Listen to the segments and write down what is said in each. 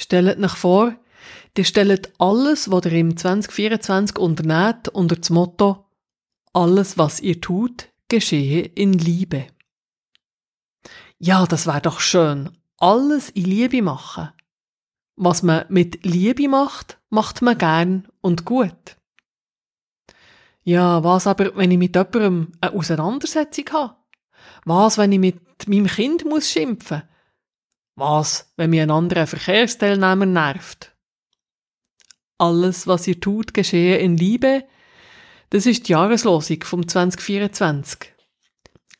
Stellt euch vor, ihr stellt alles, was ihr im 2024 unternehmt, unter das Motto Alles, was ihr tut, geschehe in Liebe. Ja, das wäre doch schön. Alles in Liebe machen. Was man mit Liebe macht, macht man gern und gut. Ja, was aber, wenn ich mit jemandem eine Auseinandersetzung habe? Was, wenn ich mit meinem Kind muss schimpfen Was, wenn mir ein anderer Verkehrsteilnehmer nervt? Alles, was ihr tut, geschehe in Liebe. Das ist die Jahreslosung vom 2024.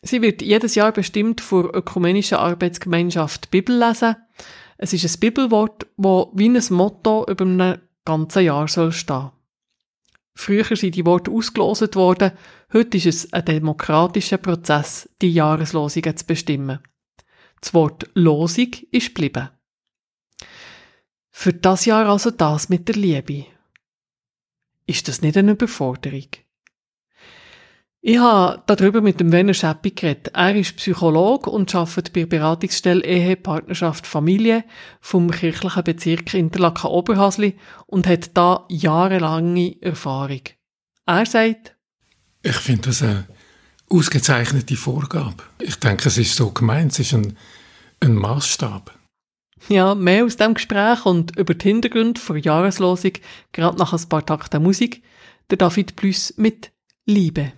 Sie wird jedes Jahr bestimmt vor ökumenischer Arbeitsgemeinschaft Bibel lesen. Es ist ein Bibelwort, wo wie ein Motto über ein ganzes Jahr soll stehen. Früher sind die Worte ausgelost worden, heute ist es ein demokratischer Prozess, die Jahreslosungen zu bestimmen. Das Wort Losung ist geblieben. Für das Jahr also das mit der Liebe. Ist das nicht eine Überforderung? Ich habe darüber mit dem Werner Scheppi geredet. Er ist Psychologe und arbeitet bei der Beratungsstelle Ehe, Partnerschaft, Familie vom kirchlichen Bezirk Interlaken-Oberhasli und hat da jahrelange Erfahrung. Er sagt, ich finde das eine ausgezeichnete Vorgabe. Ich denke, es ist so gemeint, es ist ein, ein Maßstab. Ja, mehr aus dem Gespräch und über den Hintergrund der Jahreslosung, gerade nach ein paar Takten Musik, der David Plus mit Liebe.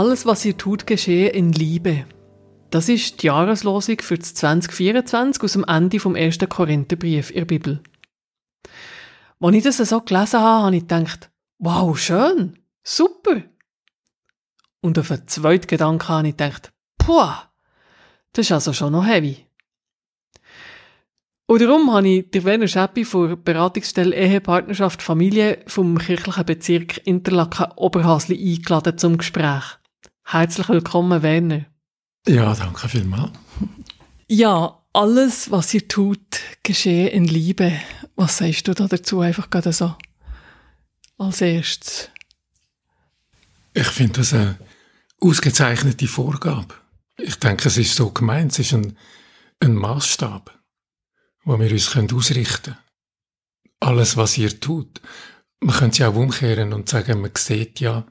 Alles, was ihr tut, geschehe in Liebe. Das ist die Jahreslosung für das 2024 aus dem Ende vom ersten Korintherbrief in der Bibel. Als ich das so gelesen habe, habe ich gedacht, wow, schön, super. Und auf einen zweiten Gedanken habe ich gedacht, puh, das ist also schon noch heavy. Und darum habe ich der Werner Scheppi von der Beratungsstelle Ehepartnerschaft Familie vom kirchlichen Bezirk Interlaken Oberhasli eingeladen zum Gespräch. Herzlich willkommen, Werner. Ja, danke vielmals. Ja, alles, was ihr tut, geschehe in Liebe. Was sagst du da dazu einfach gerade so? Als erstes. Ich finde das eine ausgezeichnete Vorgabe. Ich denke, es ist so gemeint, es ist ein, ein Maßstab wo wir uns ausrichten können. Alles, was ihr tut. Man könnte es ja auch umkehren und sagen, man sieht ja,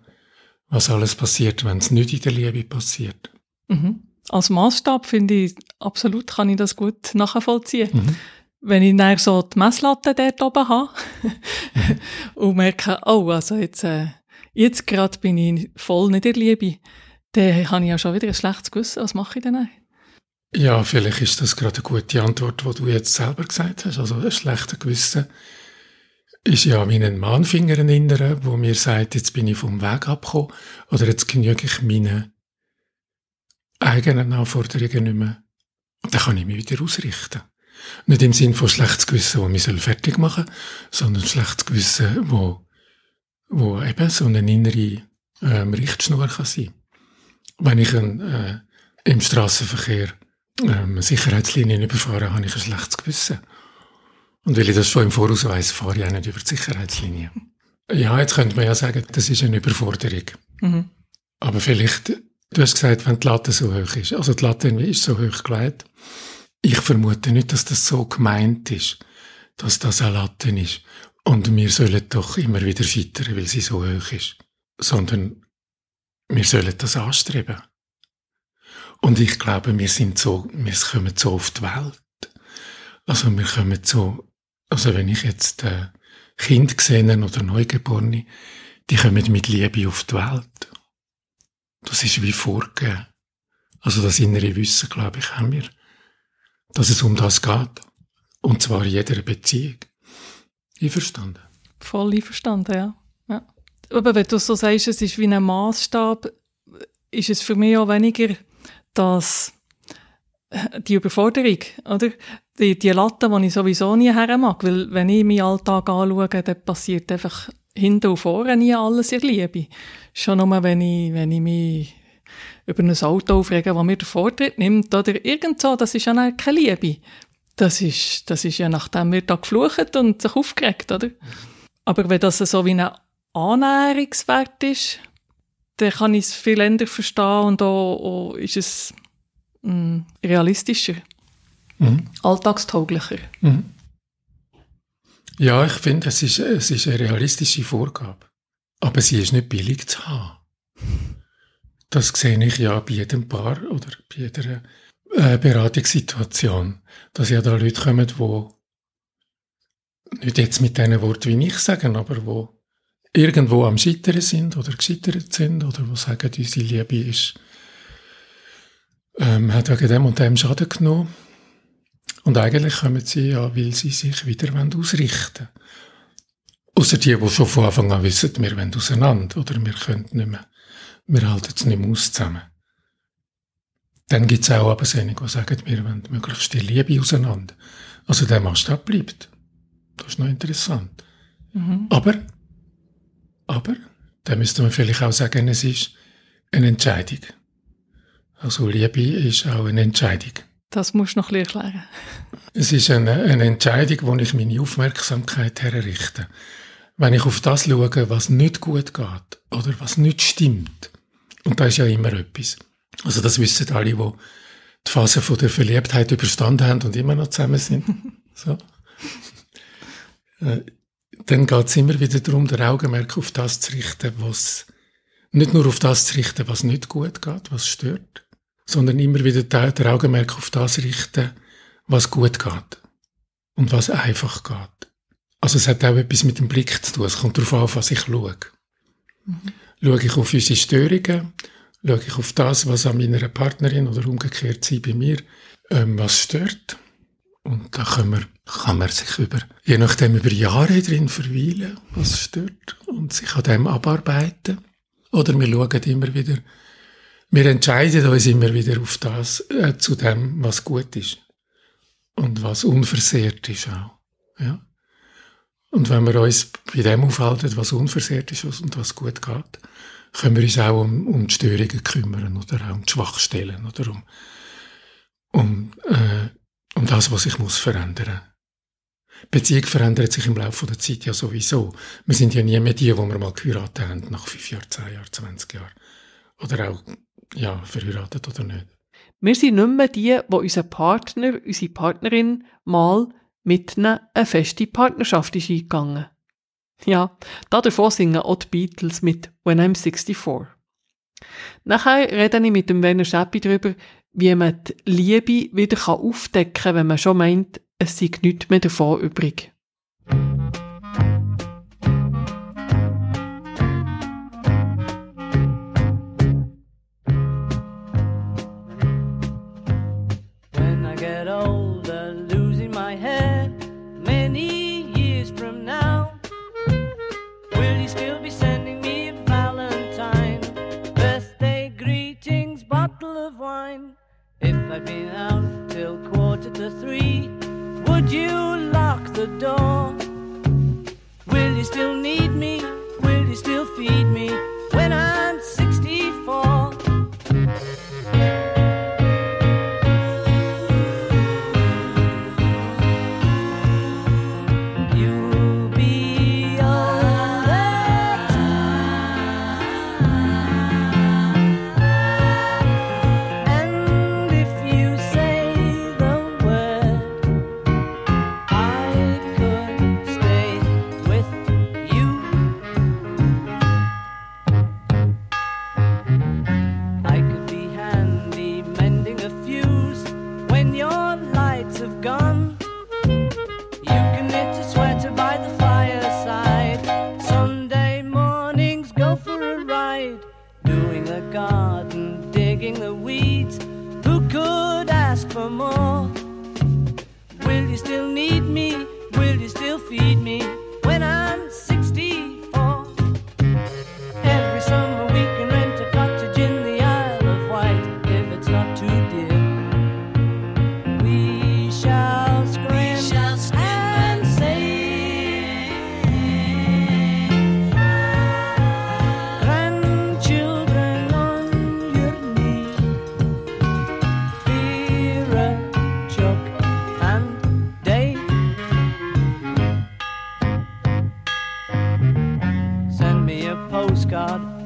was alles passiert, wenn es nicht in der Liebe passiert. Mhm. Als Maßstab finde ich, absolut kann ich das gut nachvollziehen. Mhm. Wenn ich dann so die Messlatte dort oben habe mhm. und merke, oh, also jetzt, äh, jetzt gerade bin ich voll nicht in der Liebe, dann habe ich ja schon wieder ein schlechtes Gewissen. Was mache ich denn? Ja, vielleicht ist das gerade eine gute Antwort, die du jetzt selber gesagt hast. Also ein schlechter Gewissen ist ja wie ein Mahnfinger in Inneren, wo mir sagt, jetzt bin ich vom Weg abgekommen oder jetzt genüge ich meinen eigenen Anforderungen nicht mehr. Und dann kann ich mich wieder ausrichten. Nicht im Sinn von schlechtes Gewissen, das mich fertig machen soll, sondern schlechtes Gewissen, wo, wo eben so eine innere ähm, Richtschnur kann sein. Wenn ich ein, äh, im Straßenverkehr ähm, Sicherheitslinien überfahren, habe ich ein schlechtes Gewissen. Und weil ich das schon im Voraus weiss, fahre ich auch nicht über die Sicherheitslinie. Ja, jetzt könnte man ja sagen, das ist eine Überforderung. Mhm. Aber vielleicht, du hast gesagt, wenn die Latte so hoch ist. Also die Latte ist so hoch gelegt. Ich vermute nicht, dass das so gemeint ist, dass das eine Latte ist. Und wir sollen doch immer wieder scheitern, weil sie so hoch ist. Sondern wir sollen das anstreben. Und ich glaube, wir sind so, wir kommen so auf die Welt. Also wir kommen so, also wenn ich jetzt äh, Kind sehe oder Neugeborene, die kommen mit Liebe auf die Welt. Das ist wie vorgegeben. Also das innere Wissen, glaube ich, haben wir, dass es um das geht. Und zwar in jeder Beziehung. Einverstanden? Voll einverstanden, ja. ja. Aber wenn du so sagst, es ist wie ein Maßstab, ist es für mich auch weniger dass äh, die Überforderung, oder? Die, die Latte, die ich sowieso nie haben mag, weil wenn ich meinen Alltag anschaue, dann passiert einfach hinten und vorne nie alles in Liebe. Schon nur, wenn ich, wenn ich mich über ein Auto aufrege, das mir den Vortritt nimmt, oder irgend so, das ist ja keine Liebe. Das ist, das ist ja nachdem wir da geflucht und sich aufgeregt, oder? Aber wenn das so wie ein Annäherungswert ist, dann kann ich es viel eher verstehen und auch, auch ist es mh, mm, realistischer, mhm. alltagstauglicher. Mhm. Ja, ich finde, es ist, es ist eine realistische Vorgabe. Aber sie ist nicht billig zu haben. Das sehe ich ja bei jedem Paar oder bei jeder äh, Beratungssituation, dass ja da Leute kommen, die nicht jetzt mit diesen Worten wie ich sagen, aber wo irgendwo am Scheitern sind oder gescheitert sind oder wo sagen, unsere Liebe ist, ähm, hat wegen dem und dem Schaden genommen. Und eigentlich kommen sie ja, weil sie sich wieder ausrichten wollen. Außer die, die schon von Anfang an wissen, wir wollen auseinander oder wir können nicht mehr, wir halten es nicht mehr aus zusammen. Dann gibt es auch Absinnungen, die sagen, wir wollen möglichst die Liebe auseinander. Also der Maßstab bleibt. Das ist noch interessant. Mhm. Aber aber da müsste man vielleicht auch sagen, es ist eine Entscheidung. Also Liebe ist auch eine Entscheidung. Das musst du noch erklären. Es ist eine, eine Entscheidung, wo ich meine Aufmerksamkeit herrichte. Wenn ich auf das schaue, was nicht gut geht oder was nicht stimmt, und da ist ja immer etwas. Also das wissen alle, die die Phase von der Verliebtheit überstanden haben und immer noch zusammen sind. so. Äh, dann geht es immer wieder darum, der Augenmerk auf das zu richten, was nicht nur auf das zu richten, was nicht gut geht, was stört, sondern immer wieder der Augenmerk auf das richten, was gut geht und was einfach geht. Also es hat auch etwas mit dem Blick zu tun. Es kommt darauf an, was ich schaue. Mhm. Schaue ich auf unsere Störungen schaue ich auf das, was an meiner Partnerin oder umgekehrt sie bei mir, ähm, was stört. Und da kann man, kann man sich über, je nachdem über Jahre drin verweilen, was stört, und sich an dem abarbeiten. Oder wir schauen immer wieder, wir entscheiden uns immer wieder auf das, äh, zu dem, was gut ist. Und was unversehrt ist auch. Ja. Und wenn wir uns bei dem aufhalten, was unversehrt ist und was gut geht, können wir uns auch um, um die Störungen kümmern oder auch um die Schwachstellen oder um, um, äh, um das, was sich muss verändern. Beziehung verändert sich im Laufe der Zeit ja sowieso. Wir sind ja nie mehr die, wo wir mal geheiratet haben, nach fünf Jahren, zehn Jahren, 20 Jahren. Oder auch, ja, verheiratet oder nicht. Wir sind nicht mehr die, wo unser Partner, unsere Partnerin mal mit ihnen eine feste Partnerschaft ist eingegangen. Ja, davon singen auch die Beatles mit When I'm 64. Nachher rede ich mit dem Werner Schäppi darüber, wie man die Liebe wieder aufdecken kann, wenn man schon meint, es sei nichts mehr davon übrig.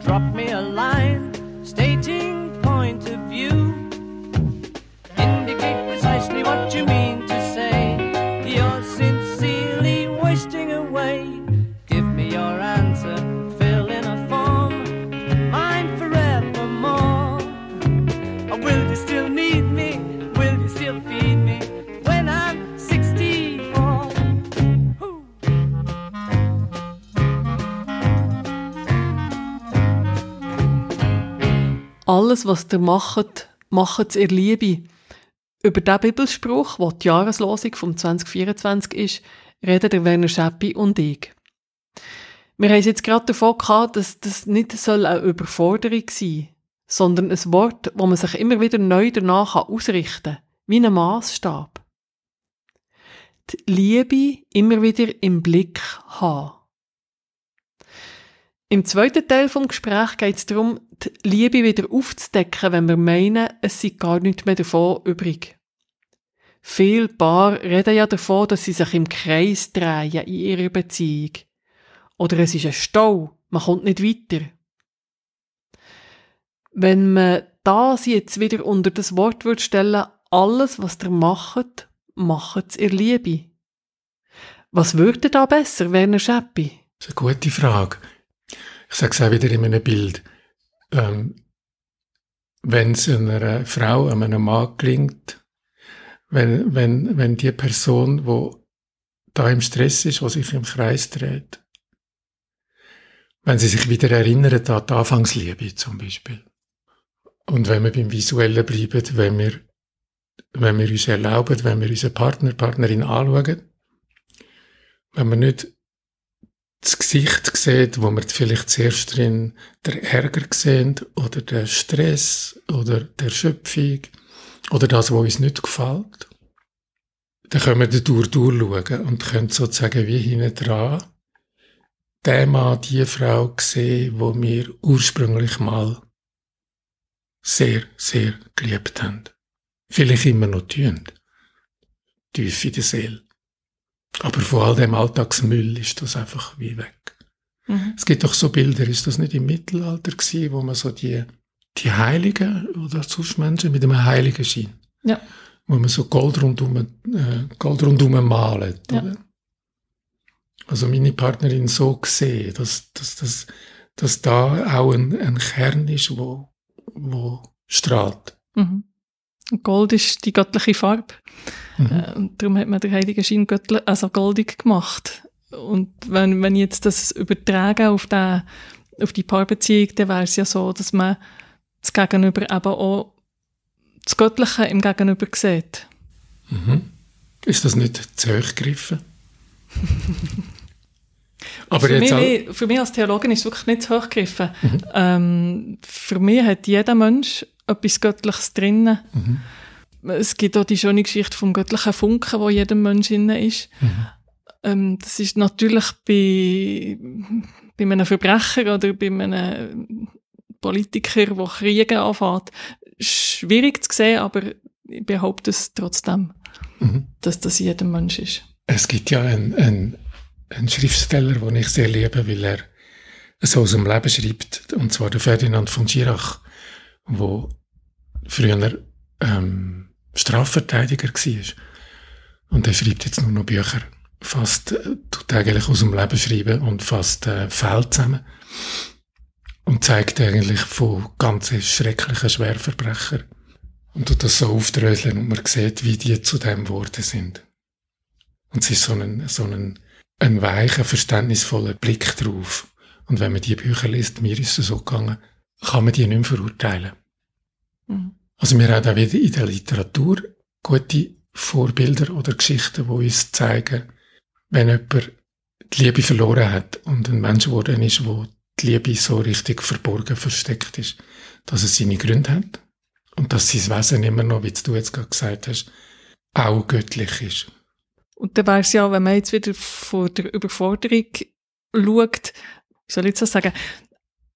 drop me a line. Alles, was ihr macht, macht es ihr Liebe. Über diesen Bibelspruch, der die Jahreslosung vom 2024 ist, reden der Werner Schäppi und ich. Wir haben jetzt gerade davon gehabt, dass das nicht eine Überforderung sein soll, sondern ein Wort, wo man sich immer wieder neu danach ausrichten kann, wie ein Maßstab. Die Liebe immer wieder im Blick haben. Im zweiten Teil vom Gespräch geht es darum, die Liebe wieder aufzudecken, wenn wir meinen, es sei gar nichts mehr davon übrig. Viele Paar reden ja davon, dass sie sich im Kreis drehen in ihrer Beziehung. Oder es ist ein Stau, man kommt nicht weiter. Wenn man das jetzt wieder unter das Wort würde stellen, alles, was ihr macht, macht es ihr Liebe. Was würde da besser, Werner Schäppi? Das ist eine gute Frage. Ich sage es auch wieder in einem Bild. Ähm, wenn es einer Frau, einem Mann gelingt, wenn, wenn, wenn die Person, wo da im Stress ist, wo sich im Kreis dreht, wenn sie sich wieder erinnert an die Anfangsliebe zum Beispiel, Und wenn wir beim Visuellen bleiben, wenn wir, wenn wir uns erlauben, wenn wir unseren Partner, Partnerin anschauen, wenn wir nicht das Gesicht sieht, wo wir vielleicht zuerst drin der Ärger sehen oder der Stress oder der Schöpfung oder das, was uns nicht gefällt, dann können wir dadurch durchschauen und können sozusagen wie hinten dran den Mann, die Frau sehen, wo wir ursprünglich mal sehr, sehr geliebt haben. Vielleicht immer noch tun. Tief in der Seele. Aber von all dem Alltagsmüll ist das einfach wie weg. Mhm. Es gibt doch so Bilder, ist das nicht im Mittelalter gewesen, wo man so die, die Heiligen oder sonst Menschen mit einem Heiligen Schein, ja. wo man so Gold rundum, äh, Gold rundum malt, ja. oder? Also meine Partnerin so gesehen, dass, dass, dass, dass da auch ein, ein Kern ist, wo, wo strahlt. Mhm. Gold ist die göttliche Farbe. Mhm. Äh, und darum hat man den Heiligen Schein göttlich, also goldig gemacht. Und wenn, wenn ich jetzt das übertrage auf, den, auf die Paarbeziehung, dann wäre es ja so, dass man das Gegenüber eben auch das Göttliche im Gegenüber sieht. Mhm. Ist das nicht zu hoch gegriffen? Aber für, jetzt mich, für mich als Theologin ist es wirklich nicht zu hoch gegriffen. Mhm. Ähm, für mich hat jeder Mensch etwas Göttliches drinnen. Mhm. Es gibt auch die schöne Geschichte vom göttlichen Funken, wo jedem Mensch innen ist. Mhm. Ähm, das ist natürlich bei, bei einem Verbrecher oder bei einem Politiker, der Kriege anfängt, schwierig zu sehen, aber ich behaupte es trotzdem, mhm. dass das jedem Mensch ist. Es gibt ja ein, ein, einen Schriftsteller, den ich sehr liebe, weil er so aus dem Leben schreibt, und zwar der Ferdinand von Schirach wo früher ähm, Strafverteidiger war. Und er schreibt jetzt nur noch Bücher. Fast, äh, tut eigentlich aus dem Leben schreiben und fast äh, Fälle zusammen. Und zeigt eigentlich von ganz schrecklichen Schwerverbrechern. Und tut das so aufdröseln und man sieht, wie die zu dem geworden sind. Und es ist so ein, so ein, ein weicher, verständnisvoller Blick drauf. Und wenn man die Bücher liest, mir ist es so gegangen, kann man die nicht mehr verurteilen. Mhm. Also wir haben auch wieder in der Literatur gute Vorbilder oder Geschichten, die uns zeigen, wenn jemand die Liebe verloren hat und ein Mensch geworden ist, wo die Liebe so richtig verborgen, versteckt ist, dass es seine Gründe hat und dass sein Wesen immer noch, wie du jetzt gerade gesagt hast, auch göttlich ist. Und dann wäre es ja, wenn man jetzt wieder von der Überforderung schaut, wie soll ich das sagen,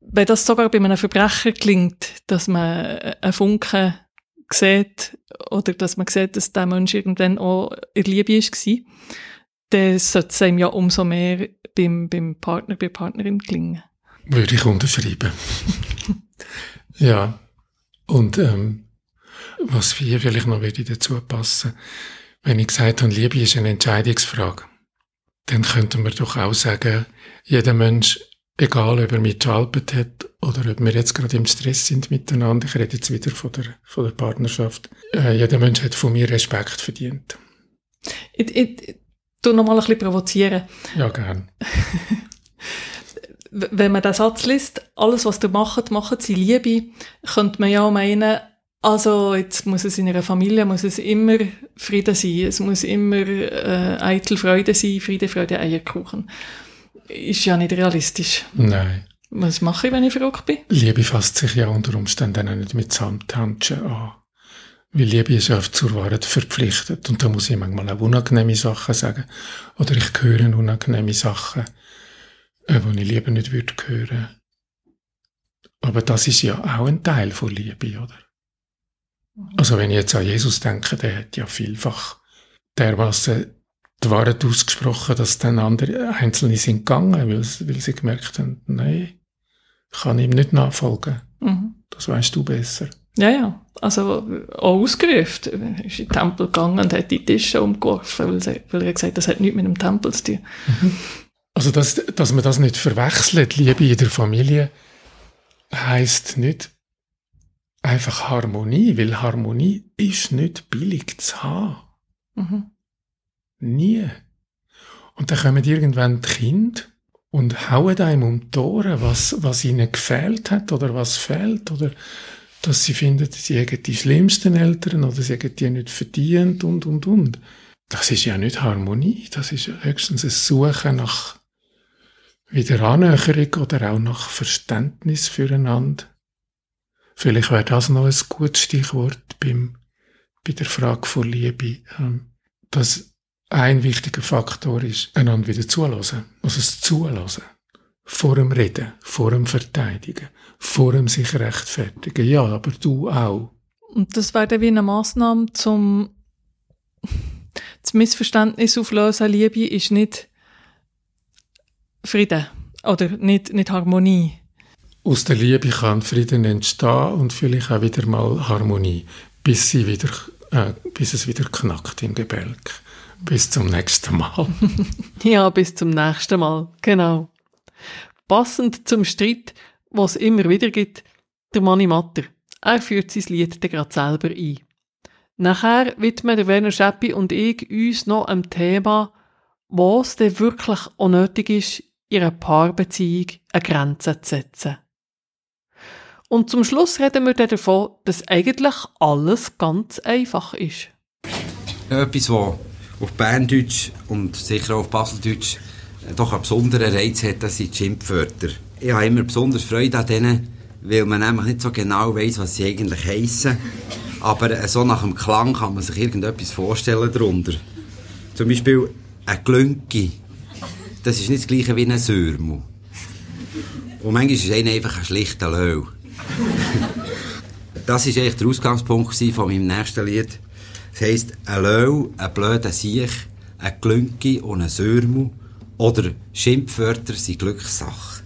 wenn das sogar bei einem Verbrecher klingt, dass man einen Funken sieht oder dass man sieht, dass der Mensch irgendwann auch in Liebe war, dann sollte es ihm ja umso mehr beim, beim Partner, bei der Partnerin gelingen. Würde ich unterschreiben. ja. Und ähm, was hier vielleicht noch würde dazu passen, wenn ich gesagt habe, Liebe ist eine Entscheidungsfrage, dann könnte man doch auch sagen, jeder Mensch egal ob er mitgearbeitet hat oder ob wir jetzt gerade im Stress sind miteinander, ich rede jetzt wieder von der, von der Partnerschaft, äh, jeder Mensch hat von mir Respekt verdient. Ich, ich, ich tu noch mal ein bisschen provozieren. Ja, gern. Wenn man den Satz liest, alles was du macht, macht sie Liebe, könnte man ja meinen, also jetzt muss es in einer Familie muss es immer Frieden sein, es muss immer äh, eitel Freude sein, Friede, Freude, Eierkuchen ist ja nicht realistisch. Nein. Was mache ich, wenn ich verrückt bin? Liebe fasst sich ja unter Umständen auch nicht mit Samthandschuhen an. Weil Liebe ist ja zur Wahrheit verpflichtet. Und da muss ich manchmal auch unangenehme Sachen sagen. Oder ich höre unangenehme Sachen, äh, die ich lieber nicht würde hören. Aber das ist ja auch ein Teil von Liebe, oder? Also wenn ich jetzt an Jesus denke, der hat ja vielfach dermaßen die Wahrheit ausgesprochen, dass dann andere Einzelne sind gegangen, weil, weil sie gemerkt haben, nein, ich kann ihm nicht nachfolgen. Mhm. Das weißt du besser. Ja, ja. Also auch ausgerufen. Er ist in den Tempel gegangen und hat die Tische umgeworfen, weil, sie, weil er gesagt hat, das hat nichts mit dem Tempel zu tun. Mhm. Also, dass, dass man das nicht verwechselt, Liebe in der Familie, heisst nicht einfach Harmonie, weil Harmonie ist nicht billig zu haben. Mhm. Nie. Und dann kommen irgendwann die Kinder und hauen einem um die Ohren, was, was ihnen gefehlt hat oder was fehlt oder dass sie finden, sie hätten die schlimmsten Eltern oder sie hätten die nicht verdient und, und, und. Das ist ja nicht Harmonie, das ist höchstens ein Suchen nach wieder Annäherung oder auch nach Verständnis füreinander. Vielleicht wäre das noch ein gutes Stichwort beim, bei der Frage von Liebe, ähm, dass ein wichtiger Faktor ist, einander wieder zulassen. Also das Zulassen. Vor dem Reden, vor dem Verteidigen, vor dem sich rechtfertigen. Ja, aber du auch. Und das wäre dann wie eine Massnahme zum das Missverständnis auflösen. Liebe ist nicht Frieden oder nicht, nicht Harmonie. Aus der Liebe kann Frieden entstehen und vielleicht auch wieder mal Harmonie, bis, sie wieder, äh, bis es wieder knackt im Gebälk. Bis zum nächsten Mal. ja, bis zum nächsten Mal, genau. Passend zum Streit, was es immer wieder gibt, der Manni Matter. Er führt sein Lied gerade selber ein. Nachher widmen der Werner Scheppi und ich uns noch einem Thema, was denn wirklich auch nötig ist, einer Paarbeziehung eine Grenze zu setzen. Und zum Schluss reden wir dann davon, dass eigentlich alles ganz einfach ist. Etwas, was auf Berndeutsch und sicher auch auf Baseldeutsch äh, doch einen besonderen Reiz hat, das sind die Schimpfwörter. Ich habe immer besonders Freude an denen, weil man nämlich nicht so genau weiß, was sie eigentlich heissen. Aber äh, so nach dem Klang kann man sich irgendetwas vorstellen darunter. Zum Beispiel ein Glünki. Das ist nicht das gleiche wie ein Sörmu. Und manchmal ist einer einfach ein schlichter Löw. Das war eigentlich der Ausgangspunkt von meinem nächsten Lied. Das heisst, ein Löw, ein blöder Siech, ein Glünki und ein Sörmu oder Schimpfwörter sind Glückssache.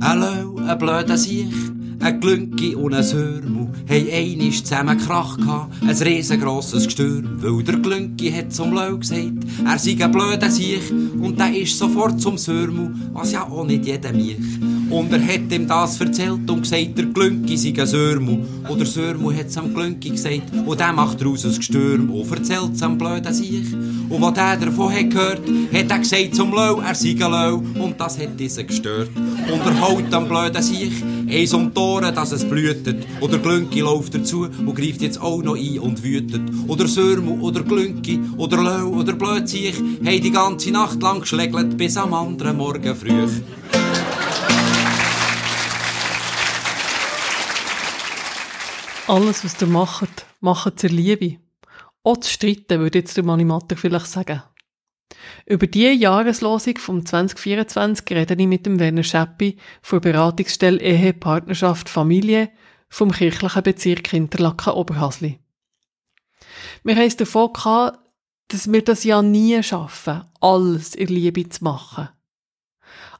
Ein ein blöder Siech, ein Glünki und ein Sörmu haben einmal zusammen Krach gehabt, ein riesengroßes Gestürm, weil der Glünki hat zum Löw gesagt, er sei ein blöder Siech und der ist sofort zum Sörmu, was ja auch nicht jeder mich. Und er hat ihm das erzählt und gesagt, der Glünki sei ein Sörmu. Und der Sörmu hat es am Glünki gesagt, und der macht daraus ein Gestürm und erzählt es am blöden Siech. Und was der davon hat gehört, hat er gesagt zum Löw, er sei ein Löw, und das hat diesen gestört. Und er haut am blöden Siech eins um die Ohren, dass es blühtet. Oder Glünki läuft dazu und greift jetzt auch noch ein und wütet. Oder Sörmu, oder Glünki, oder Löw, oder Blödsiech, haben die ganze Nacht lang geschlägelt bis am anderen Morgen früh. Alles, was ihr macht, macht zur Liebe. Auch zu streiten, würde jetzt der Manimatter vielleicht sagen. Über die Jahreslosung vom 2024 rede ich mit dem Werner Scheppi von Beratungsstelle Ehe, Partnerschaft, Familie vom kirchlichen Bezirk Interlaken-Oberhasli. Wir haben es davon gehabt, dass wir das ja nie schaffen, alles in Liebe zu machen.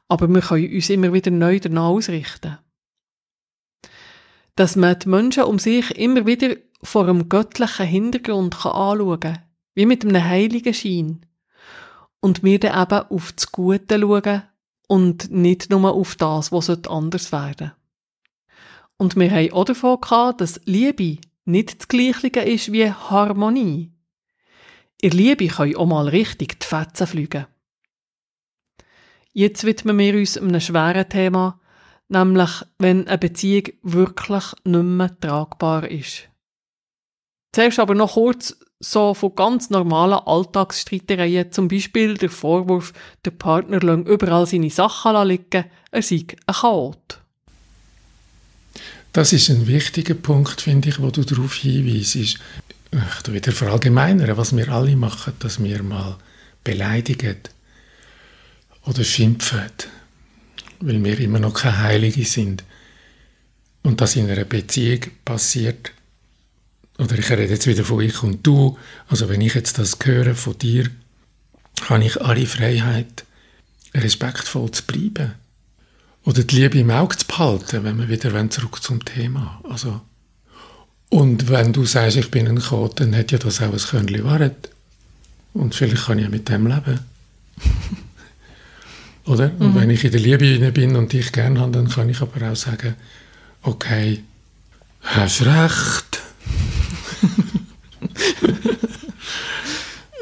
Aber wir können uns immer wieder neu danach ausrichten dass man die Menschen um sich immer wieder vor einem göttlichen Hintergrund anschauen kann, wie mit einem heiligen Schein. Und wir dann eben auf das Gute schauen und nicht nur auf das, was anders werden Und wir haben auch davon gehabt, dass Liebe nicht das Gleiche ist wie Harmonie. In Liebe können auch mal richtig die Fetzen fliegen. Jetzt widmen wir uns einem schweren Thema, nämlich wenn eine Beziehung wirklich nicht mehr tragbar ist. Zuerst aber noch kurz so von ganz normalen Alltagsstreitereien, zum Beispiel der Vorwurf, der Partner lässt überall seine Sachen liegen, er sei ein Chaot. Das ist ein wichtiger Punkt, finde ich, wo du darauf hinweist. Ich tu wieder verallgemeinern, was wir alle machen, dass wir mal beleidigen oder schimpfen weil wir immer noch keine Heilige sind. Und das in einer Beziehung passiert, oder ich rede jetzt wieder von ich und du, also wenn ich jetzt das höre von dir, habe ich alle Freiheit, respektvoll zu bleiben. Oder die Liebe im Auge zu behalten, wenn wir wieder zurück zum Thema. Also, und wenn du sagst, ich bin ein Kot, dann hat ja das auch ein Körnchen Wahrheit. Und vielleicht kann ich ja mit dem leben. Oder? Und mhm. wenn ich in der Liebe bin und dich gern habe, dann kann ich aber auch sagen, okay, hast recht.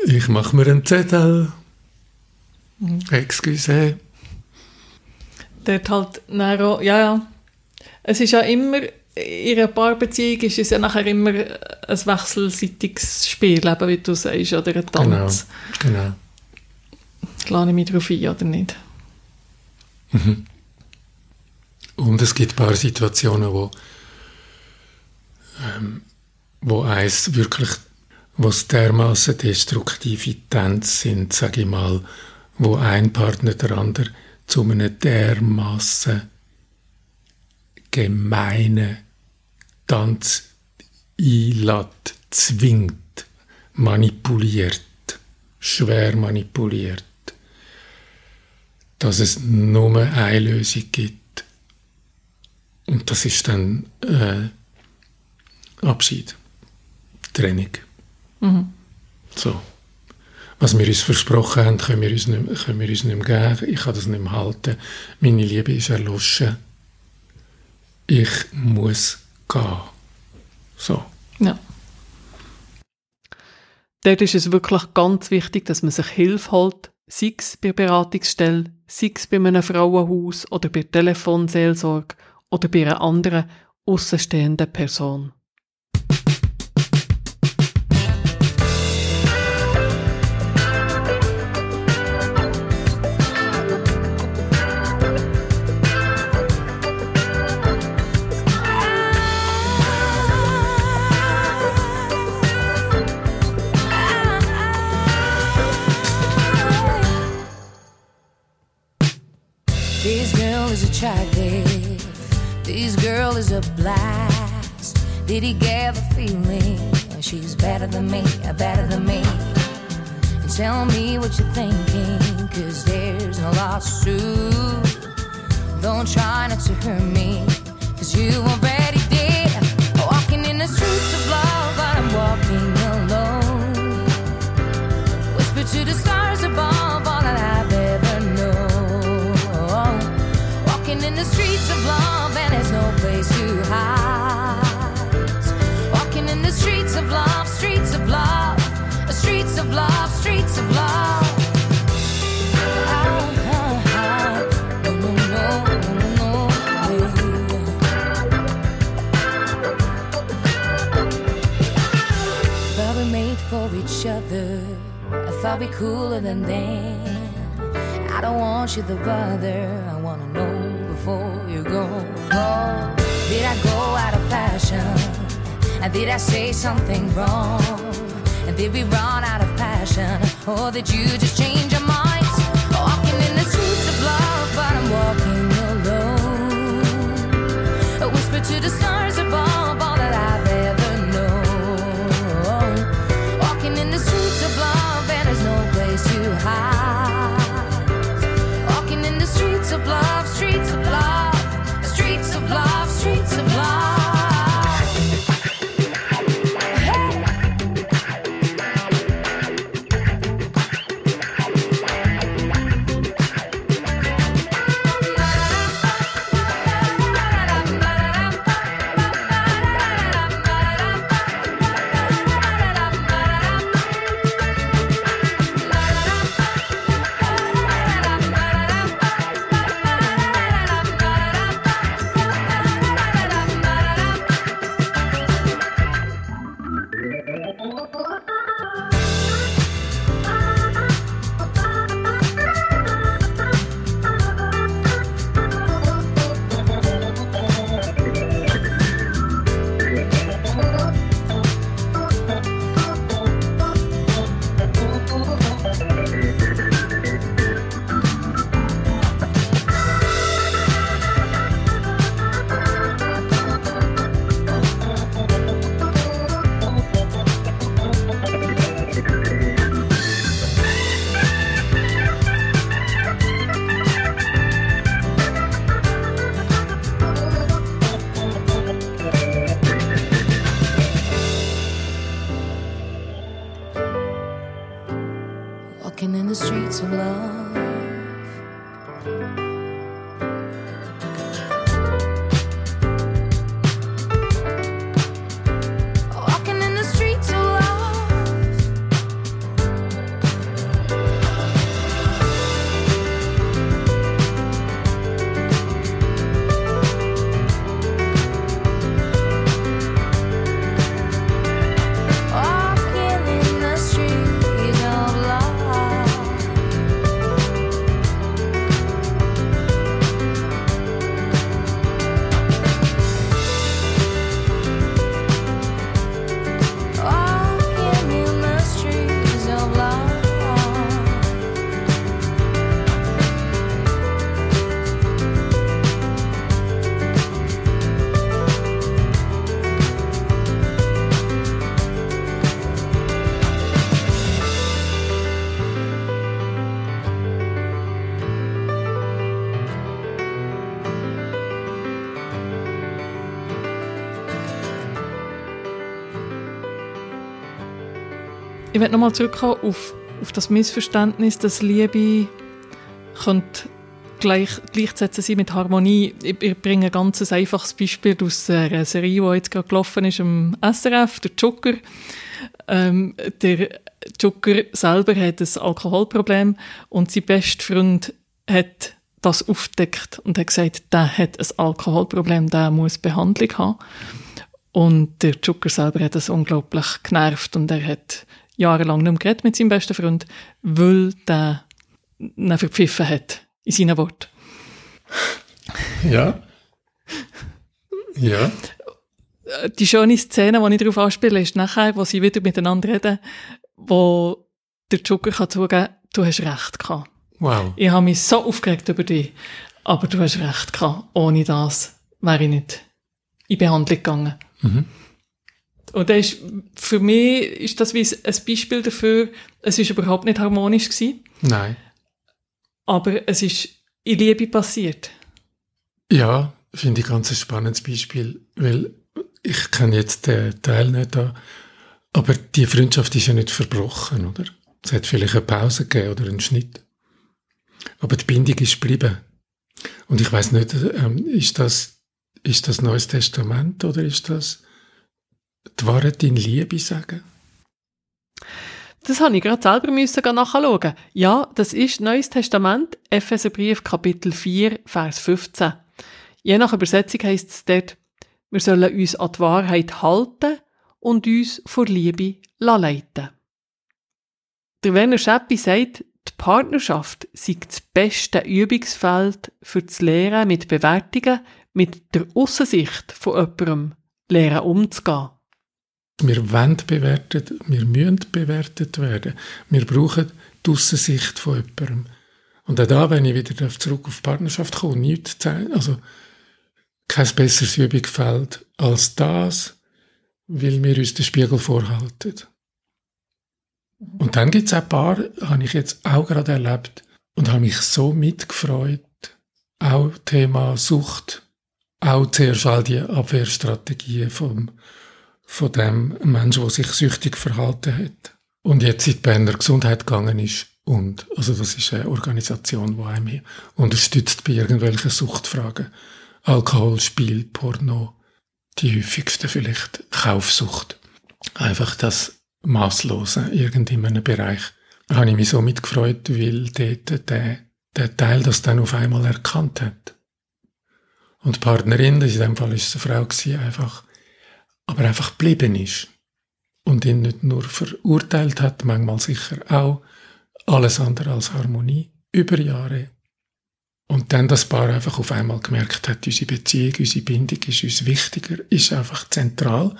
Ich mache mir einen Zettel. Mhm. Excuse. dort halt ja, ja. Es ist ja immer, in einer Paarbeziehung ist es ja nachher immer ein wechselseitiges Spiel, eben wie du sagst, oder ein Tanz. Genau, genau. Lade ich mich darauf ein, oder nicht? Und es gibt ein paar Situationen, wo, ähm, wo eins wirklich, was dermaßen destruktive Tänze sind, sage ich mal, wo ein Partner der andere zu einem dermaßen gemeinen Tanz einlädt, zwingt, manipuliert, schwer manipuliert, dass es nur eine Lösung gibt. Und das ist dann äh, Abschied, Trennung. So. Was wir uns versprochen haben, können wir uns nicht, können wir uns nicht mehr geben. Ich kann das nicht mehr halten. Meine Liebe ist erloschen. Ich muss gehen. So. Ja. Dort ist es wirklich ganz wichtig, dass man sich Hilfe holt, sei es bei Beratungsstelle, sei es bei einem Frauenhaus oder bei Telefonseelsorge oder bei einer anderen außenstehenden Person. This girl is a blast. Did he get the feeling she's better than me, uh, better than me? And tell me what you're thinking, cause there's no lawsuit. Don't try not to hurt me, cause you already did. I thought we cooler than then. I don't want you to bother. I wanna know before you go. Oh, did I go out of fashion? And did I say something wrong? And did we run out of passion? Or did you just change your mind? Walking in the streets of love, but I'm walking alone. A whisper to the stars above, Ich werde nochmal zurückkommen auf, auf das Missverständnis, dass Liebe gleich, gleichzusetzen sein mit Harmonie. Ich, ich bringe ein ganz einfaches Beispiel aus einer Serie, die jetzt gerade gelaufen ist, im SRF, der Joker. Ähm, der Joker selber hat ein Alkoholproblem und sein bester Freund hat das aufdeckt und hat gesagt, der hat ein Alkoholproblem, der muss Behandlung haben. Und der Joker selber hat das unglaublich genervt und er hat jahrelang nicht mehr mit seinem besten Freund, weil der ihn verpfiffen hat, in seinen Worten. Ja. Ja. Die schöne Szene, die ich darauf anspiele, ist nachher, wo sie wieder miteinander reden, wo der Joker kann zugeben, du hast recht gehabt. Wow. Ich habe mich so aufgeregt über dich, aber du hast recht gehabt. Ohne das wäre ich nicht in Behandlung gegangen. Mhm. Und das ist, für mich ist das wie ein Beispiel dafür, es ist überhaupt nicht harmonisch gewesen, Nein. aber es ist in Liebe passiert. Ja, finde ich ganz ein spannendes Beispiel, weil ich kenne jetzt den Teil nicht da, aber die Freundschaft ist ja nicht verbrochen, oder? Es hat vielleicht eine Pause gegeben oder einen Schnitt. Aber die Bindung ist geblieben. Und ich weiß nicht, ähm, ist das, ist das Neues Testament oder ist das die Wahrheit in Liebe sagen? Das habe ich gerade selber müssen nachschauen. Ja, das ist Neues Testament, Epheserbrief Kapitel 4, Vers 15. Je nach Übersetzung heisst es dort, wir sollen uns an die Wahrheit halten und uns vor Liebe leiten. Der Werner Scheppi sagt, die Partnerschaft sei das beste Übungsfeld für das Lehren mit Bewertungen, mit der Aussensicht von jemandem lernen umzugehen. Wir wollen bewertet, wir müssen bewertet werden. Wir brauchen die Aussensicht von jemandem. Und auch da, wenn ich wieder zurück auf die Partnerschaft komme, nichts zu also kein besseres Übungsfeld als das, weil wir uns den Spiegel vorhalten. Und dann gibt es ein paar, habe ich jetzt auch gerade erlebt und habe mich so mitgefreut. Auch Thema Sucht, auch zuerst all die Abwehrstrategien vom, von dem Menschen, der sich süchtig verhalten hat. Und jetzt in die Berner Gesundheit gegangen ist. Und, also das ist eine Organisation, die einem unterstützt bei irgendwelchen Suchtfragen. Alkohol, Spiel, Porno, die häufigste vielleicht Kaufsucht. Einfach das Maßlose in einem Bereich. Da habe ich mich so mitgefreut, weil dort der, der Teil das dann auf einmal erkannt hat. Und die Partnerin, in dem Fall ist es eine Frau einfach, aber einfach geblieben ist. Und ihn nicht nur verurteilt hat, manchmal sicher auch, alles andere als Harmonie, über Jahre. Und dann das Paar einfach auf einmal gemerkt hat, unsere Beziehung, unsere Bindung ist uns wichtiger, ist einfach zentral.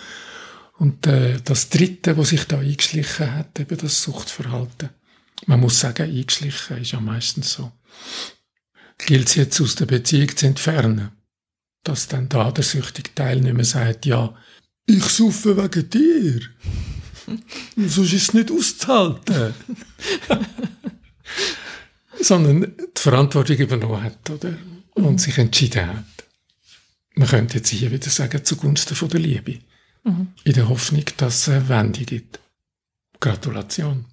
Und äh, das Dritte, was sich da eingeschlichen hat, eben das Suchtverhalten. Man muss sagen, eingeschlichen ist ja meistens so. Gilt es jetzt aus der Beziehung zu entfernen, dass dann da der süchtige Teil nicht mehr sagt, ja, ich suche wegen dir. Sonst ist es nicht auszuhalten. Sondern die Verantwortung übernommen hat, oder? Und sich entschieden hat. Man könnte jetzt hier wieder sagen, zugunsten von der Liebe. Mhm. In der Hoffnung, dass es eine Wende gibt. Gratulation.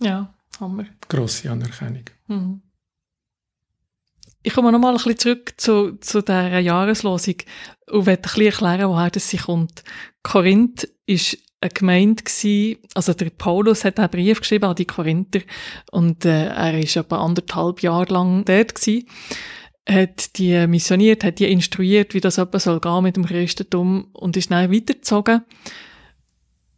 Ja, Hammer. Grosse Anerkennung. Mhm. Ich komme nochmal ein bisschen zurück zu, zu dieser Jahreslosung und werde ein bisschen erklären, woher das sie kommt. Korinth ist eine Gemeinde gewesen, also der Paulus hat einen Brief geschrieben an die Korinther und äh, er ist etwa anderthalb Jahre lang dort gewesen hat die missioniert, hat die instruiert, wie das etwa soll gehen mit dem Christentum und ist dann weitergezogen.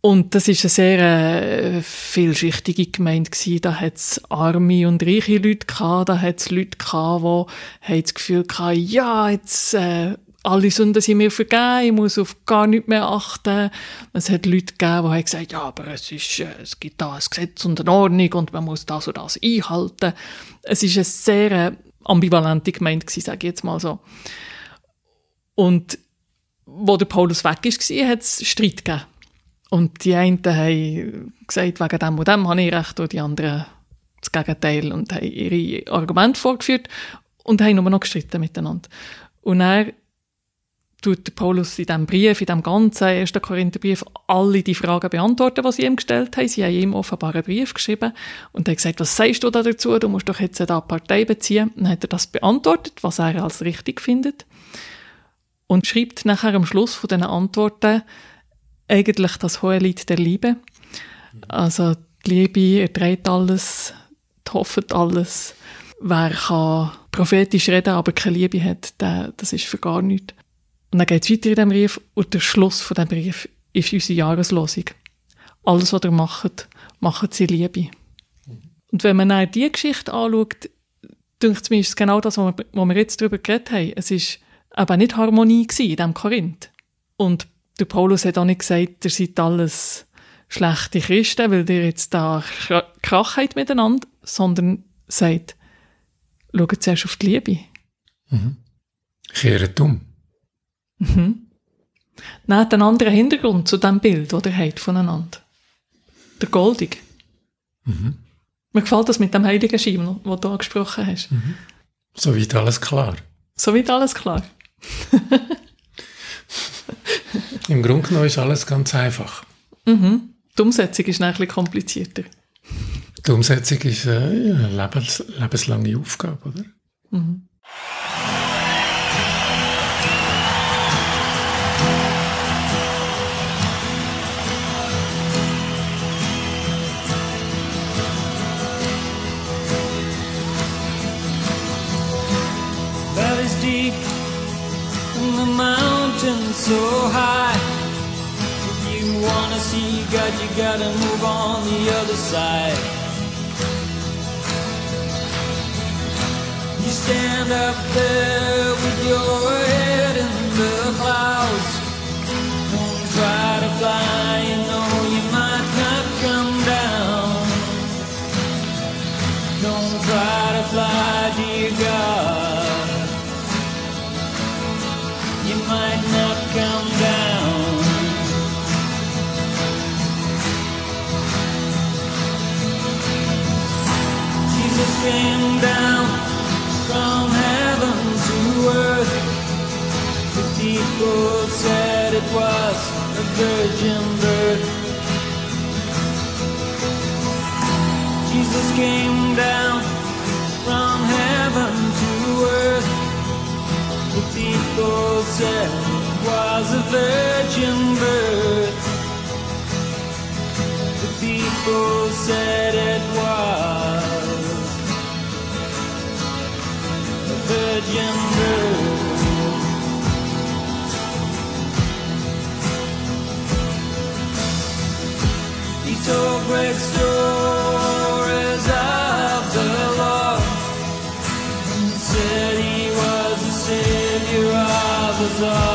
Und das ist eine sehr äh, vielschichtige Gemeinde gewesen. Da hat es arme und reiche Leute gehabt, da hat es Leute gehabt, die das Gefühl hatten, ja, jetzt äh, alle Sünden sind mir vergeben, ich muss auf gar nichts mehr achten. Es hat Leute gegeben, die haben gesagt, ja, aber es, ist, äh, es gibt da ein Gesetz und eine Ordnung und man muss das und das einhalten. Es ist eine sehr äh, ambivalente Gemeinde gewesen, sage ich jetzt mal so. Und wo der Paulus weg war, hat es Streit gegeben. Und die einen haben gesagt, wegen dem und dem habe ich recht, und die anderen das Gegenteil und haben ihre Argumente vorgeführt und haben nur noch gestritten miteinander. Und er, tut Paulus in diesem Brief, in diesem ganzen ersten Korintherbrief, alle die Fragen beantworten, die sie ihm gestellt haben. Sie haben ihm offenbar einen Brief geschrieben und hat gesagt, was sagst du da dazu? Du musst doch jetzt da Partei beziehen. Dann hat er das beantwortet, was er als richtig findet. Und schreibt nachher am Schluss von diesen Antworten eigentlich das hohe Lied der Liebe. Also die Liebe erträgt alles, hofft alles. Wer kann prophetisch reden, aber keine Liebe hat, der, das ist für gar nichts. Und dann geht es weiter in diesem Brief und der Schluss von diesem Brief ist unsere Jahreslosung. Alles, was ihr macht, macht sie Liebe. Und wenn man dann diese Geschichte anschaut, denkt mir, ist es genau das, was wir, jetzt darüber geredet haben. Es ist aber nicht Harmonie in diesem Korinth. Und der Paulus hat auch nicht gesagt, ihr seid alles schlechte Christen, weil ihr jetzt da Krach habt miteinander, sondern sagt, schaut zuerst auf die Liebe. Mhm. Kehret um. Mhm. Hat einen anderen Hintergrund zu dem Bild, das ihr habt voneinander. Der Goldig. Mhm. Mir gefällt das mit dem heiligen Schein, den du angesprochen hast. Mhm. Soweit alles klar. Soweit alles klar. Im Grunde genommen ist alles ganz einfach. Mhm. Die Umsetzung ist ein bisschen komplizierter. Die Umsetzung ist eine lebens lebenslange Aufgabe, oder? Mhm. Valleys deep and the mountains so high. If you wanna see God, you gotta move on the other side. You stand up there with your head in the clouds. Don't try to fly, you know you might not come down. Don't try to fly, dear God. Might not come down. Jesus came down from heaven to earth. The people said it was a virgin birth. Jesus came down people said it was a virgin birth. The people said it was a virgin birth. He told great stories is.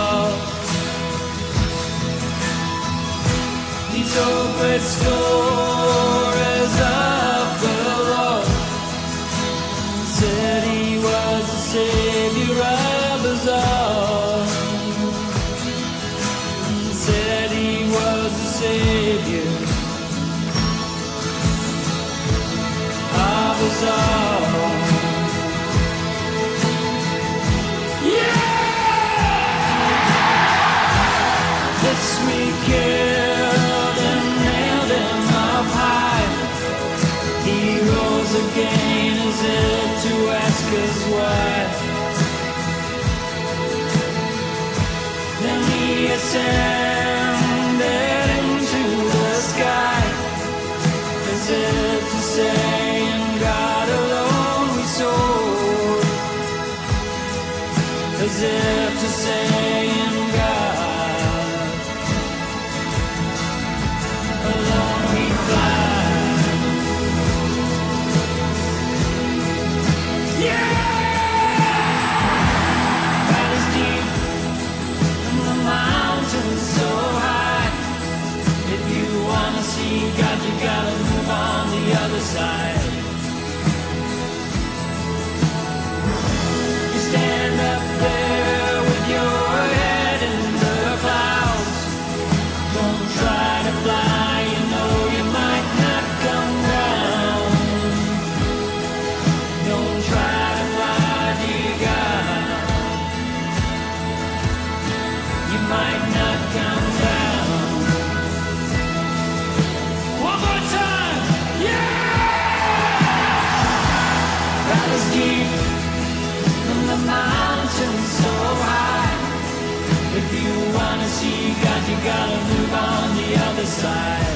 You might not come down. One more time! Yeah That is deep from the mountain so high If you wanna see God you gotta move on the other side.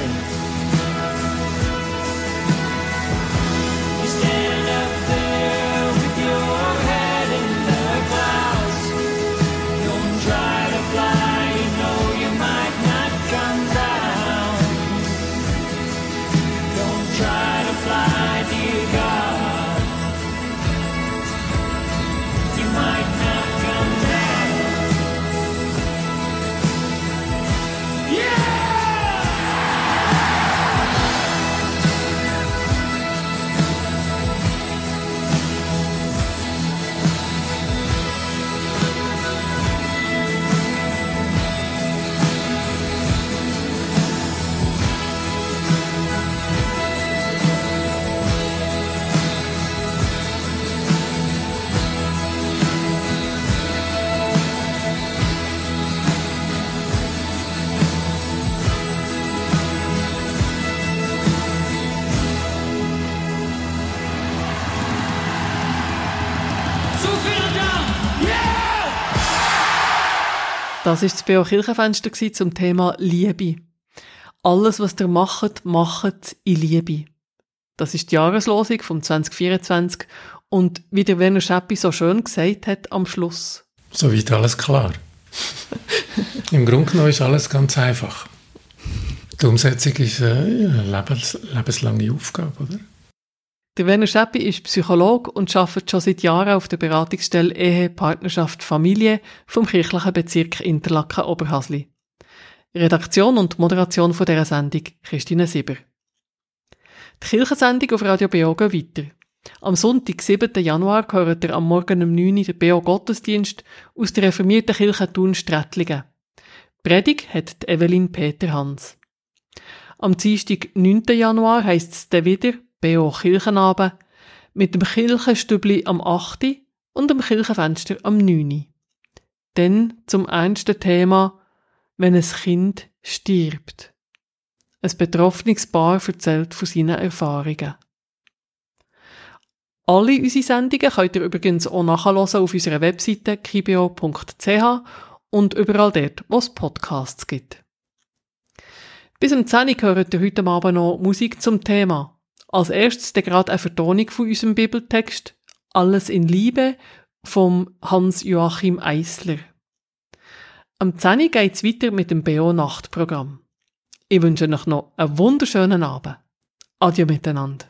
Das ist das BO Kirchenfenster zum Thema Liebe. Alles, was ihr macht, macht in Liebe. Das ist die Jahreslosung vom 2024 und wie der Werner Scheppi so schön gesagt hat am Schluss. Soweit alles klar. Im Grunde genommen ist alles ganz einfach. Die Umsetzung ist äh, eine lebens lebenslange Aufgabe, oder? Der Werner Scheppi ist Psychologe und arbeitet schon seit Jahren auf der Beratungsstelle Ehe, Partnerschaft, Familie vom kirchlichen Bezirk Interlaken-Oberhasli. Redaktion und Moderation von dieser Sendung Christine Sieber. Die Kirchensendung auf Radio BO geht weiter. Am Sonntag, 7. Januar, hört ihr am Morgen um 9 Uhr den BO Gottesdienst aus der reformierten Kirche Thun Strättlingen. Predig hat Evelyn Peter Hans. Am Dienstag, 9. Januar, heisst es dann wieder BO Kirchenabend mit dem Kirchenstübli am 8. und dem Kirchenfenster am 9. Dann zum ernsten Thema, wenn ein Kind stirbt. Ein betroffenes Paar erzählt von seinen Erfahrungen. Alle unsere Sendungen könnt ihr übrigens auch nachhören auf unserer Webseite kibio.ch und überall dort, wo es Podcasts gibt. Bis um 10 Uhr hört ihr heute Abend noch Musik zum Thema. Als erstes dann gerade eine Vertonung von unserem Bibeltext Alles in Liebe vom Hans-Joachim Eisler. Am 10 Uhr geht's weiter mit dem BO-Nachtprogramm. Ich wünsche euch noch einen wunderschönen Abend. Adieu miteinander.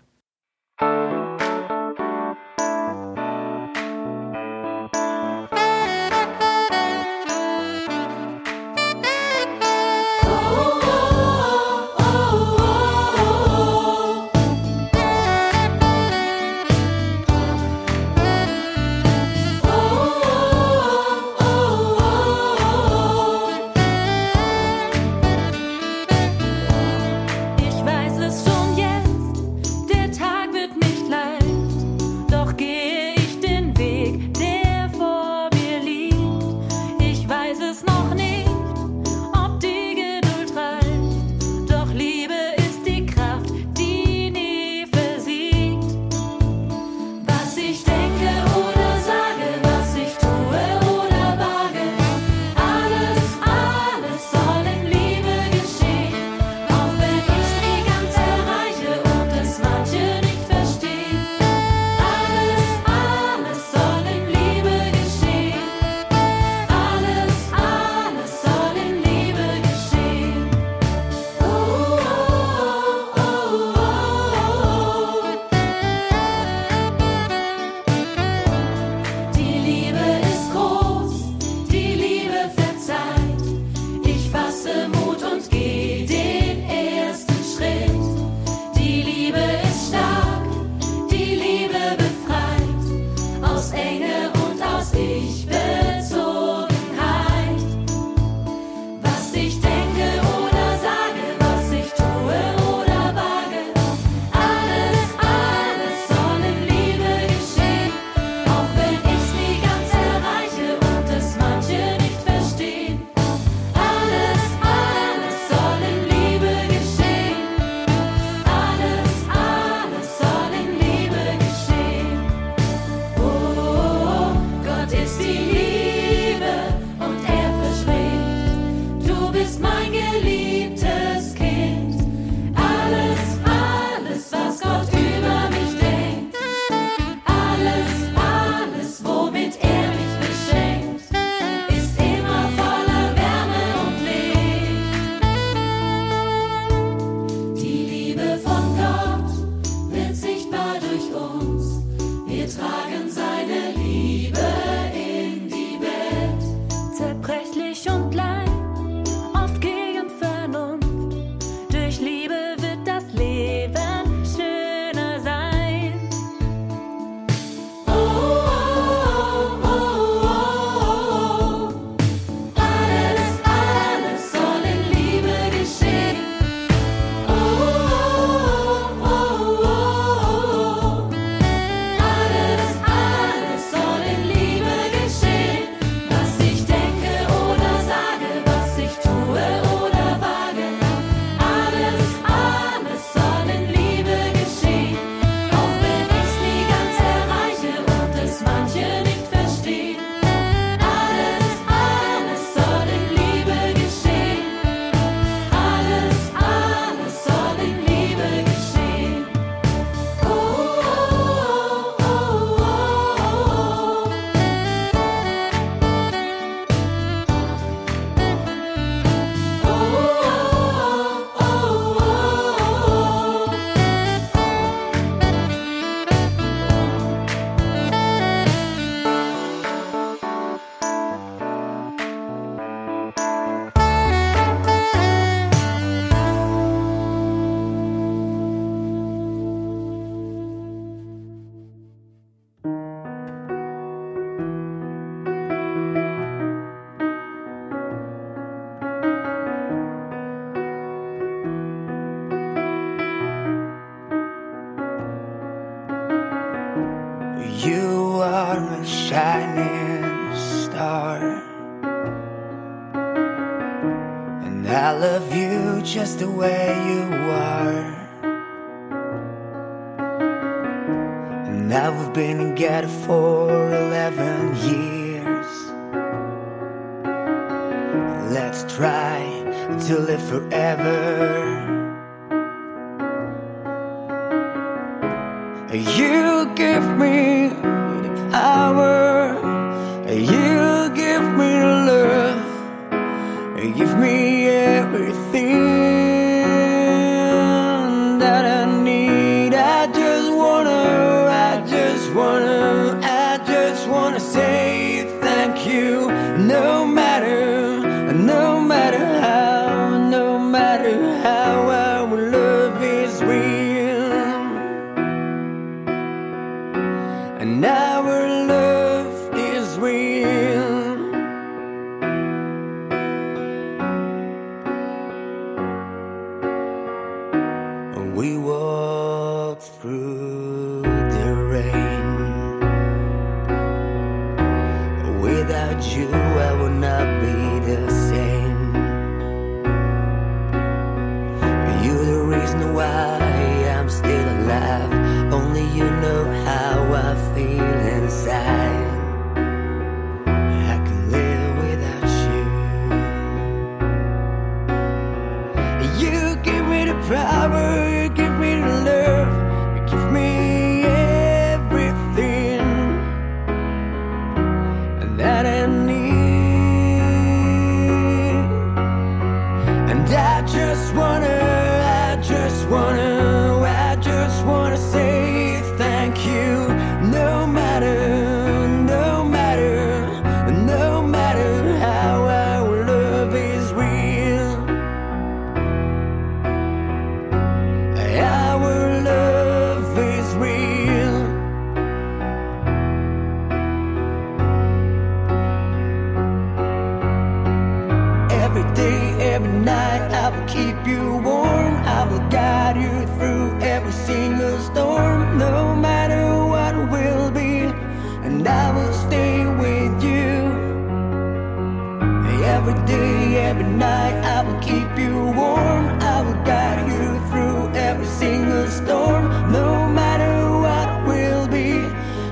night. I will keep you warm. I will guide you through every single storm. No matter what will be,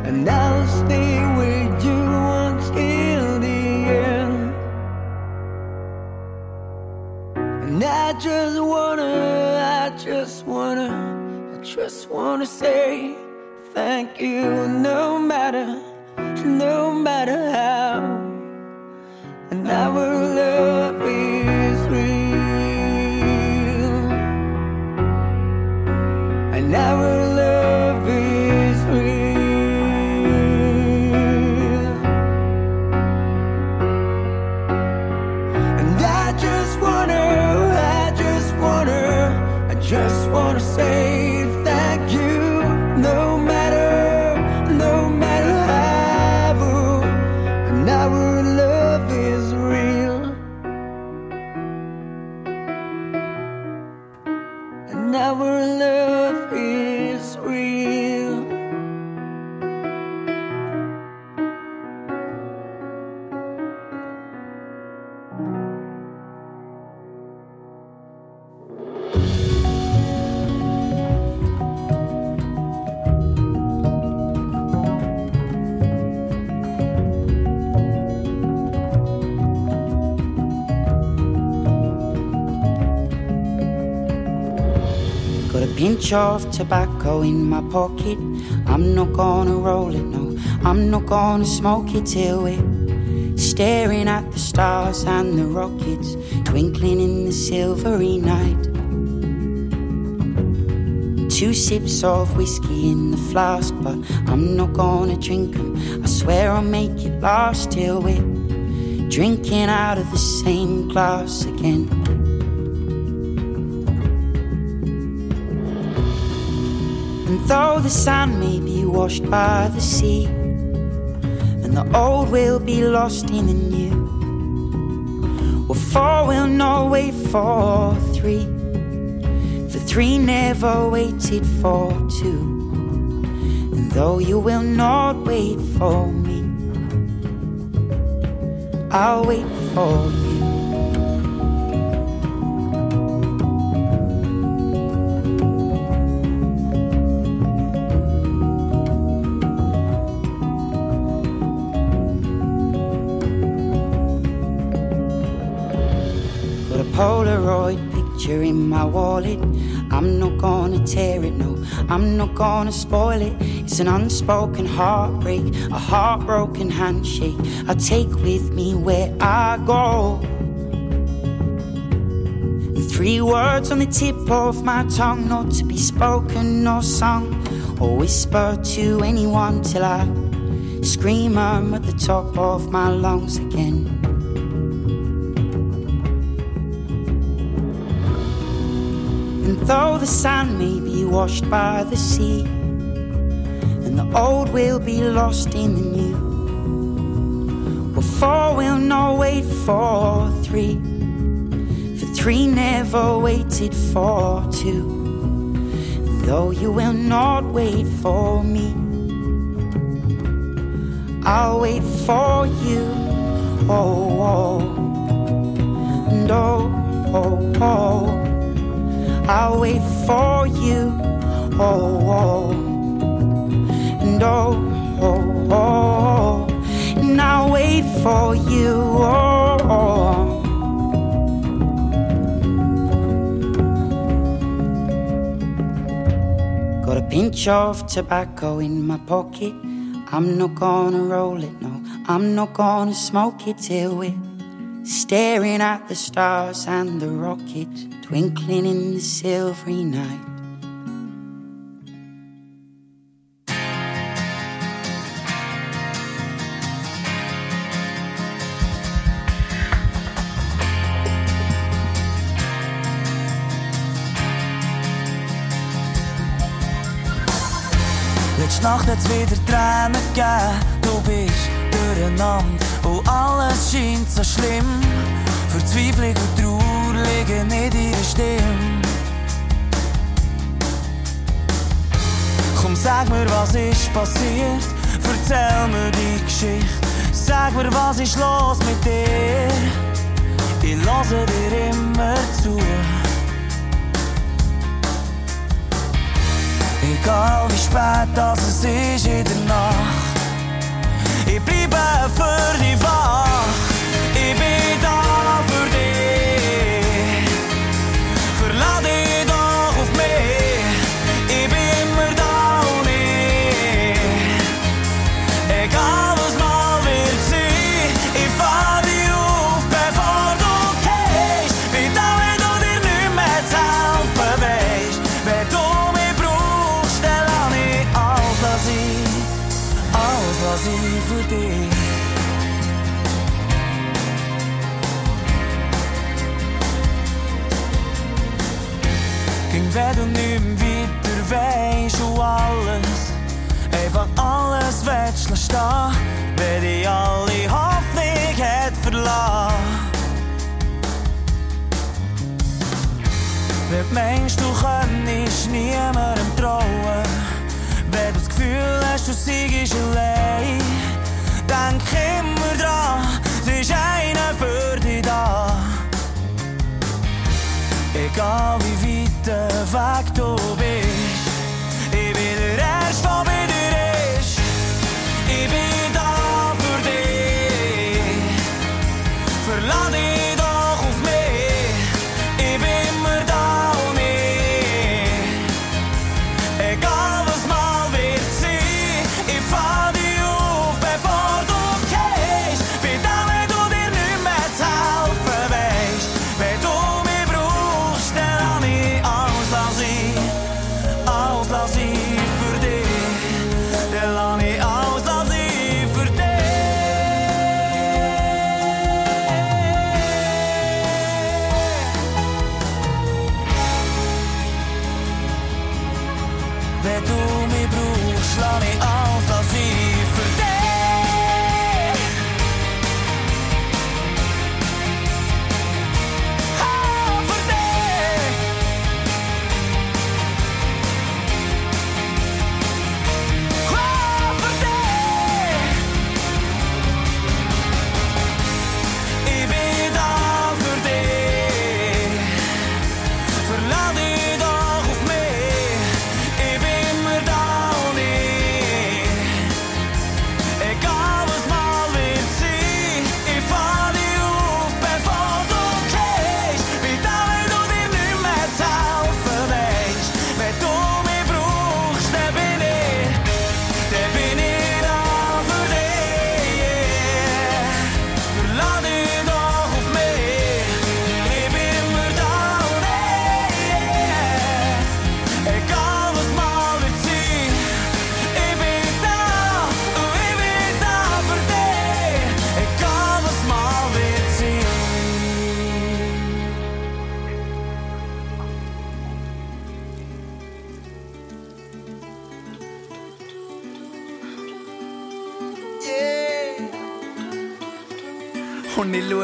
and I'll stay with you until the end. And I just wanna, I just wanna, I just wanna say thank you. No matter, no matter how, and I will love. never of tobacco in my pocket. I'm not gonna roll it, no. I'm not gonna smoke it till we're staring at the stars and the rockets twinkling in the silvery night. Two sips of whiskey in the flask, but I'm not gonna drink 'em. I swear I'll make it last till we're drinking out of the same glass again. And though the sand may be washed by the sea, and the old will be lost in the new, well, four will not wait for three, for three never waited for two. And though you will not wait for me, I'll wait for you. My wallet. I'm not gonna tear it, no, I'm not gonna spoil it. It's an unspoken heartbreak, a heartbroken handshake I take with me where I go. Three words on the tip of my tongue, not to be spoken or sung or whispered to anyone till I scream 'em at the top of my lungs again. Though the sand may be washed by the sea, and the old will be lost in the new, well, four will not wait for three, for three never waited for two. And though you will not wait for me, I'll wait for you. Oh, oh, and oh, oh, oh. I'll wait for you. Oh, oh. and oh, oh, oh, and I'll wait for you. Oh, oh. Got a pinch of tobacco in my pocket. I'm not gonna roll it, no. I'm not gonna smoke it till we're staring at the stars and the rockets twinkling in the silvery night. Letzte Nacht hat's wieder Tränen gegeben. Du bist durcheinander und alles scheint so schlimm. Verzweiflung und Trauer nicht in der Stimme. Komm, sag mir, was ist passiert? Erzähl mir die Geschichte. Sag mir, was ist los mit dir? Ich lasse dir immer zu. Egal wie spät das es ist in der Nacht, ich bleibe für dich wach. Ich bin wenn du nicht weiter weisst und alles, einfach alles willst lassen stehen, wenn dich alle Hoffnung hat verlassen. Wenn du meinst, du könntest niemandem trauen, wenn du das Gefühl hast, du siegst allein, denk immer dran, es ist einer für dich da. Egal wie weit Weg du bist, ich bin der Erste, der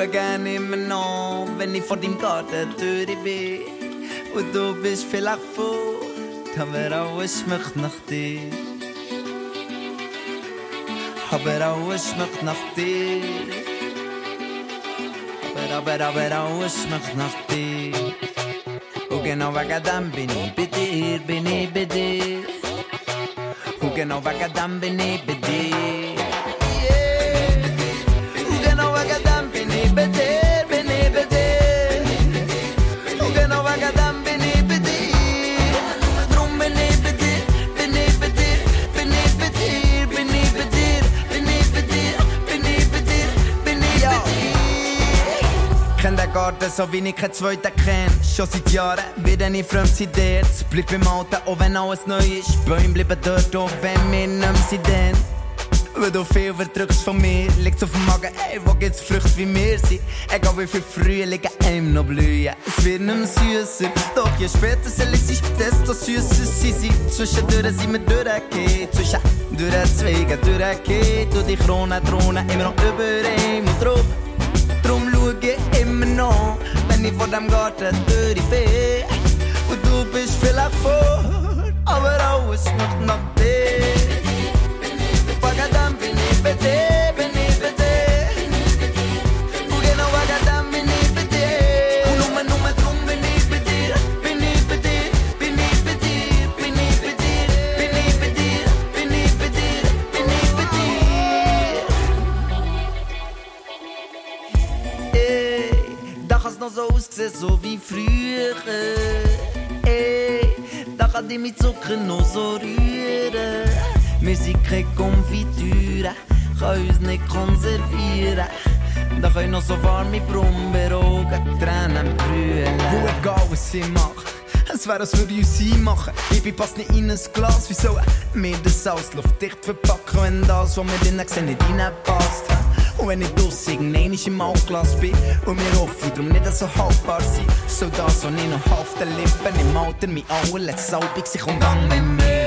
Schaue gerne immer noch, wenn ich vor deinem Gartentür bin. Und du bist vielleicht fort, aber alles schmeckt nach dir. Aber alles schmeckt nach dir. Aber, aber, aber alles schmeckt nach dir. Und genau wegen dem bin ich bei dir, bin ich bei dir. Und genau wegen dem bin ich bei dir. Dir. Kenn den Garten so wie ich keinen zweiten kenn. Schon seit Jahren wird ich fremd seit dir. Es bleibt beim Alten, auch wenn alles neu ist. Bäume bleiben dort, auch wenn wir nicht mehr sind. Weil du viel verdrückst von mir, liegt's auf dem Magen, ey, wo gibt's Früchte wie wir sind? Egal wie viel Frühlinge einem noch blühen, es wird nicht mehr süßer. Doch je später sie ist, desto süßer sie sind. Zwischendurch sind wir durchgekehrt, zwischen durch Zweigen durchgekehrt. Und die Krone drohnen immer noch über ihm und drum. Drum schau ich immer noch, wenn ich vor dem Garten durch bin. Und du bist vielleicht fort, aber alles noch nach dir. Wegen dem bin ich bei dir, bin ich noch so wie früher. Ey, da kann die mit Zucker noch so rühren. Wir sind keine Konfitüre, kann uns nicht konservieren. Da können noch so warme Brumberogen, Tränen brüllen. Wo egal was sie macht, es wäre, als würde ich uns einmachen. Baby passt nicht in ein Glas, wie sollen wir das Salz luftdicht verpacken, wenn das, was wir drinnen sehen, nicht reinpasst? Und wenn ich draussen irgendein im Altglas bin und mir offen darum nicht so haltbar sein, so das, was ich noch auf den Lippen im Alter, mein allerletztes Album, sich umgang mit mir.